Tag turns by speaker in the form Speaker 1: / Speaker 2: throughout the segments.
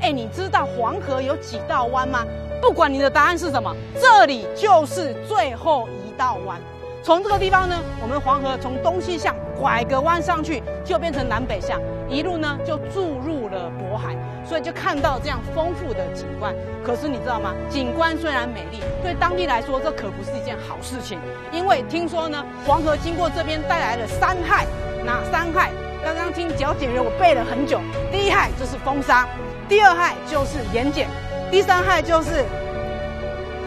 Speaker 1: 哎，你知道黄河有几道弯吗？不管你的答案是什么，这里就是最后一道弯。从这个地方呢，我们黄河从东西向拐个弯上去，就变成南北向，一路呢就注入了渤海，所以就看到这样丰富的景观。可是你知道吗？景观虽然美丽，对当地来说这可不是一件好事情，因为听说呢，黄河经过这边带来了三害，哪三害？刚刚听讲解员我背了很久，第一害就是风沙，第二害就是盐碱，第三害就是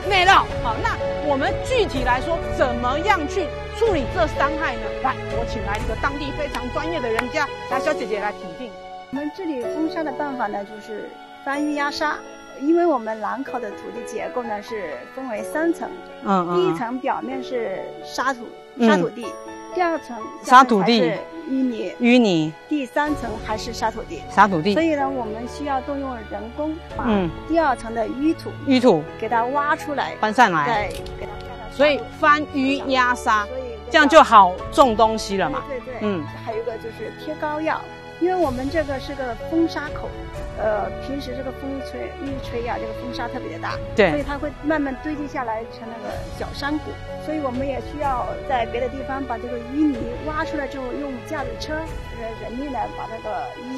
Speaker 1: 内涝。好，那我们具体来说，怎么样去处理这三害呢？来，我请来一个当地非常专业的人家，来小姐姐来评定。
Speaker 2: 我们这里封沙的办法呢，就是翻淤压沙，因为我们兰考的土地结构呢是分为三层，
Speaker 1: 嗯
Speaker 2: 第一层表面是沙土沙土地，第二层
Speaker 1: 沙土地
Speaker 2: 是淤泥，
Speaker 1: 淤泥、
Speaker 2: 第三层还是沙土地。
Speaker 1: 沙土地。
Speaker 2: 所、以呢，我们需要动用人工把
Speaker 1: 嗯。
Speaker 2: 第二层的淤土
Speaker 1: 淤土。
Speaker 2: 给它挖出来，
Speaker 1: 搬上来，
Speaker 2: 对给它盖上。
Speaker 1: 所以翻淤压沙，
Speaker 2: 所以
Speaker 1: 这样就好种东西了嘛。
Speaker 2: 对对对，
Speaker 1: 嗯。
Speaker 2: 还有一个就是贴膏药，因为我们这个是个风沙口，呃，平时这个风吹一吹呀、这个风沙特别的大，所以，它会慢慢堆积下来成那个小山谷，所以我们也需要在别的地方把这个淤泥挖出来之后，用架子车，呃，人力来把那个淤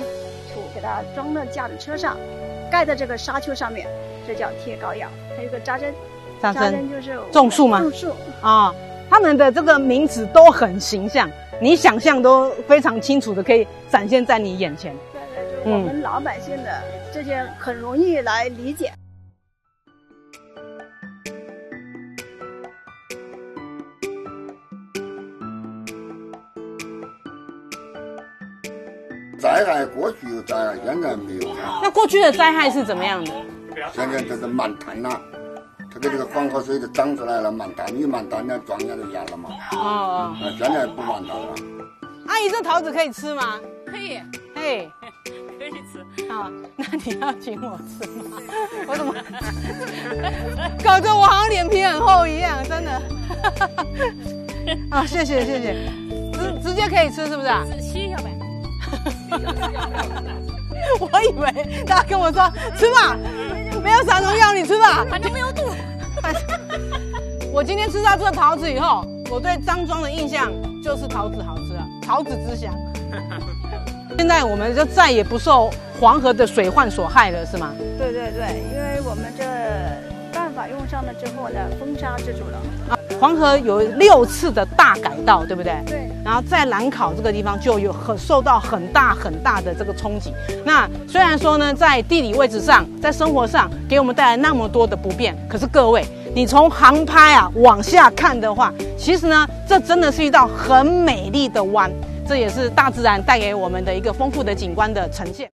Speaker 2: 土给它装到架子车上，盖在这个沙丘上面，这叫贴膏药。还有一个扎针，
Speaker 1: 扎针
Speaker 2: 就是
Speaker 1: 种树吗？
Speaker 2: 种树，
Speaker 1: 啊，他们的这个名字都很形象，你想象都非常清楚的可以展现在你眼前。
Speaker 2: 对对，就是我们老百姓的这些很容易来理解。
Speaker 3: 灾害过去有灾害，现在没有了。
Speaker 1: 那过去的灾害是怎么样的？
Speaker 3: 现在这是满滩了，这个这个黄河水都涨出来了，满滩，你满滩那庄稼都淹了嘛。
Speaker 1: 哦哦，
Speaker 3: 啊，现在不满滩了。
Speaker 1: 阿姨，这桃子可以吃吗？
Speaker 4: 可以，
Speaker 1: 哎，
Speaker 4: 可以吃。
Speaker 1: 啊，那你要请我吃吗？我怎么 搞得我好像脸皮很厚一样？真的。啊，谢谢谢谢，直直接可以吃是不是啊？
Speaker 4: 吸一下呗。
Speaker 1: 我以为他跟我说吃吧，没有撒农药，你吃吧。
Speaker 4: 反正没有毒。
Speaker 1: 我今天吃到这个桃子以后，我对张庄的印象就是桃子好吃啊，桃子之乡。现在我们就再也不受黄河的水患所害了，是吗？
Speaker 2: 对对对，因为我们这办法用上了之后呢，封沙制住了。
Speaker 1: 啊，黄河有六次的大改道，对不对？
Speaker 2: 对。
Speaker 1: 然后在兰考这个地方就有很受到很大很大的这个冲击。那虽然说呢，在地理位置上，在生活上给我们带来那么多的不便，可是各位，你从航拍啊往下看的话，其实呢，这真的是一道很美丽的湾，这也是大自然带给我们的一个丰富的景观的呈现。